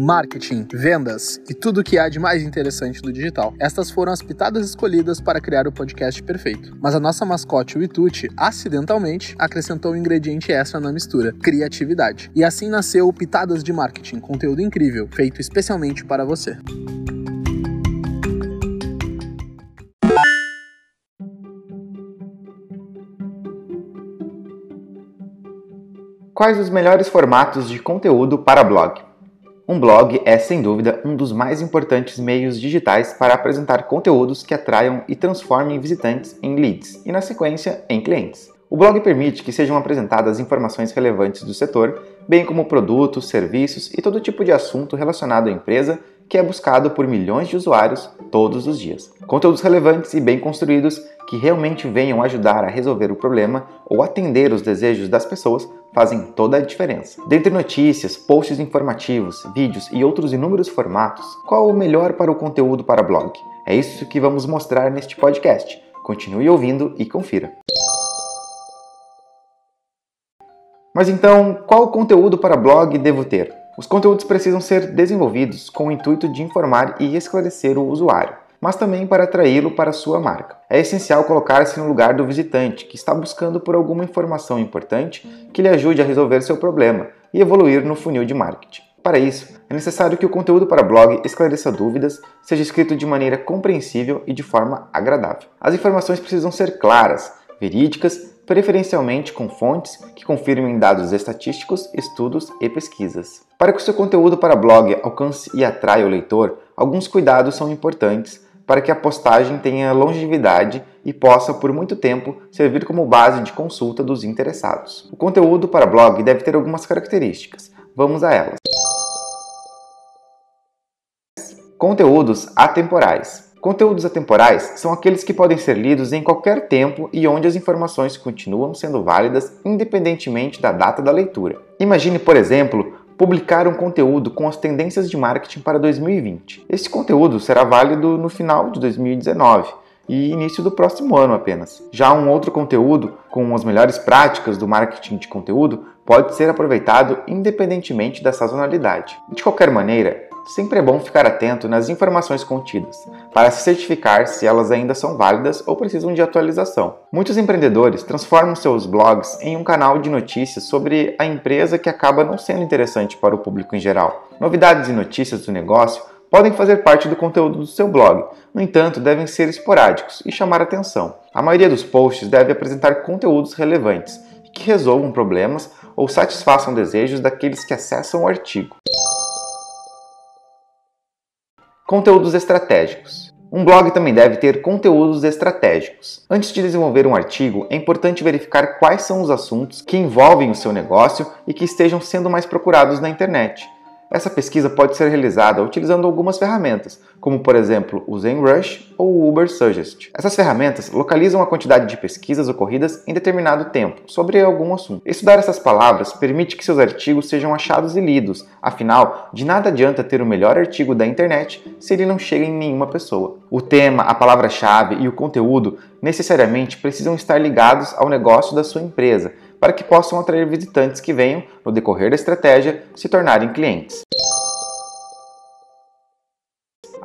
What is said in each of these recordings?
marketing, vendas e tudo o que há de mais interessante do digital. Estas foram as pitadas escolhidas para criar o podcast perfeito. Mas a nossa mascote, o Ituti, acidentalmente acrescentou um ingrediente extra na mistura: criatividade. E assim nasceu o Pitadas de Marketing, conteúdo incrível, feito especialmente para você. Quais os melhores formatos de conteúdo para blog? Um blog é, sem dúvida, um dos mais importantes meios digitais para apresentar conteúdos que atraiam e transformem visitantes em leads e, na sequência, em clientes. O blog permite que sejam apresentadas informações relevantes do setor, bem como produtos, serviços e todo tipo de assunto relacionado à empresa que é buscado por milhões de usuários todos os dias. Conteúdos relevantes e bem construídos que realmente venham ajudar a resolver o problema ou atender os desejos das pessoas fazem toda a diferença. Dentre notícias, posts informativos, vídeos e outros inúmeros formatos, qual o melhor para o conteúdo para blog? É isso que vamos mostrar neste podcast. Continue ouvindo e confira. Mas então, qual conteúdo para blog devo ter? Os conteúdos precisam ser desenvolvidos com o intuito de informar e esclarecer o usuário, mas também para atraí-lo para sua marca. É essencial colocar-se no lugar do visitante que está buscando por alguma informação importante que lhe ajude a resolver seu problema e evoluir no funil de marketing. Para isso, é necessário que o conteúdo para blog esclareça dúvidas, seja escrito de maneira compreensível e de forma agradável. As informações precisam ser claras, verídicas preferencialmente com fontes que confirmem dados estatísticos, estudos e pesquisas. Para que o seu conteúdo para blog alcance e atraia o leitor, alguns cuidados são importantes para que a postagem tenha longevidade e possa, por muito tempo, servir como base de consulta dos interessados. O conteúdo para blog deve ter algumas características. Vamos a elas. Conteúdos atemporais. Conteúdos atemporais são aqueles que podem ser lidos em qualquer tempo e onde as informações continuam sendo válidas independentemente da data da leitura. Imagine, por exemplo, publicar um conteúdo com as tendências de marketing para 2020. Esse conteúdo será válido no final de 2019 e início do próximo ano apenas. Já um outro conteúdo com as melhores práticas do marketing de conteúdo pode ser aproveitado independentemente da sazonalidade. De qualquer maneira, sempre é bom ficar atento nas informações contidas, para se certificar se elas ainda são válidas ou precisam de atualização. Muitos empreendedores transformam seus blogs em um canal de notícias sobre a empresa que acaba não sendo interessante para o público em geral. Novidades e notícias do negócio podem fazer parte do conteúdo do seu blog, no entanto, devem ser esporádicos e chamar atenção. A maioria dos posts deve apresentar conteúdos relevantes que resolvam problemas ou satisfaçam desejos daqueles que acessam o artigo. Conteúdos estratégicos. Um blog também deve ter conteúdos estratégicos. Antes de desenvolver um artigo, é importante verificar quais são os assuntos que envolvem o seu negócio e que estejam sendo mais procurados na internet. Essa pesquisa pode ser realizada utilizando algumas ferramentas, como por exemplo o ZenRush ou o Uber Suggest. Essas ferramentas localizam a quantidade de pesquisas ocorridas em determinado tempo sobre algum assunto. Estudar essas palavras permite que seus artigos sejam achados e lidos, afinal, de nada adianta ter o melhor artigo da internet se ele não chega em nenhuma pessoa. O tema, a palavra-chave e o conteúdo necessariamente precisam estar ligados ao negócio da sua empresa para que possam atrair visitantes que venham, no decorrer da estratégia, se tornarem clientes.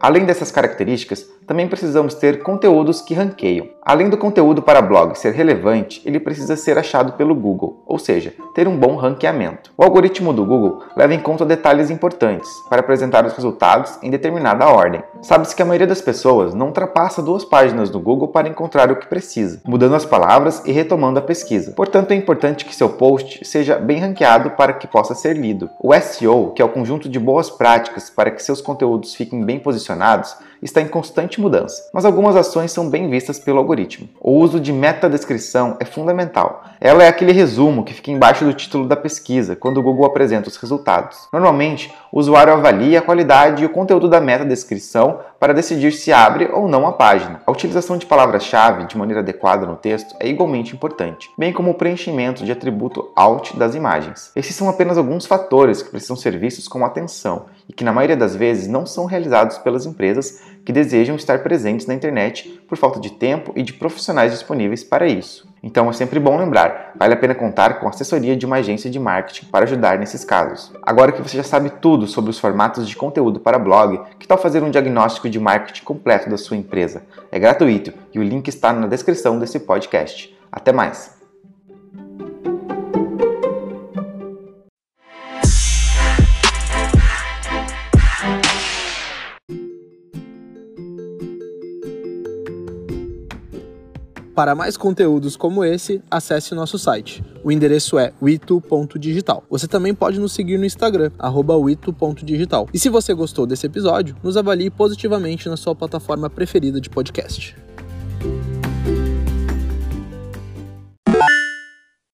Além dessas características, também precisamos ter conteúdos que ranqueiam. Além do conteúdo para blog ser relevante, ele precisa ser achado pelo Google, ou seja, ter um bom ranqueamento. O algoritmo do Google leva em conta detalhes importantes para apresentar os resultados em determinada ordem. Sabe-se que a maioria das pessoas não ultrapassa duas páginas do Google para encontrar o que precisa, mudando as palavras e retomando a pesquisa. Portanto, é importante que seu post seja bem ranqueado para que possa ser lido. O SEO, que é o conjunto de boas práticas para que seus conteúdos fiquem bem posicionados, relacionados está em constante mudança, mas algumas ações são bem vistas pelo algoritmo. O uso de metadescrição é fundamental. Ela é aquele resumo que fica embaixo do título da pesquisa quando o Google apresenta os resultados. Normalmente, o usuário avalia a qualidade e o conteúdo da metadescrição para decidir se abre ou não a página. A utilização de palavras-chave de maneira adequada no texto é igualmente importante, bem como o preenchimento de atributo alt das imagens. Esses são apenas alguns fatores que precisam ser vistos com atenção e que na maioria das vezes não são realizados pelas empresas que desejam estar presentes na internet por falta de tempo e de profissionais disponíveis para isso. Então é sempre bom lembrar, vale a pena contar com a assessoria de uma agência de marketing para ajudar nesses casos. Agora que você já sabe tudo sobre os formatos de conteúdo para blog, que tal fazer um diagnóstico de marketing completo da sua empresa? É gratuito e o link está na descrição desse podcast. Até mais! Para mais conteúdos como esse, acesse nosso site. O endereço é witu.digital. Você também pode nos seguir no Instagram, witu.digital. E se você gostou desse episódio, nos avalie positivamente na sua plataforma preferida de podcast.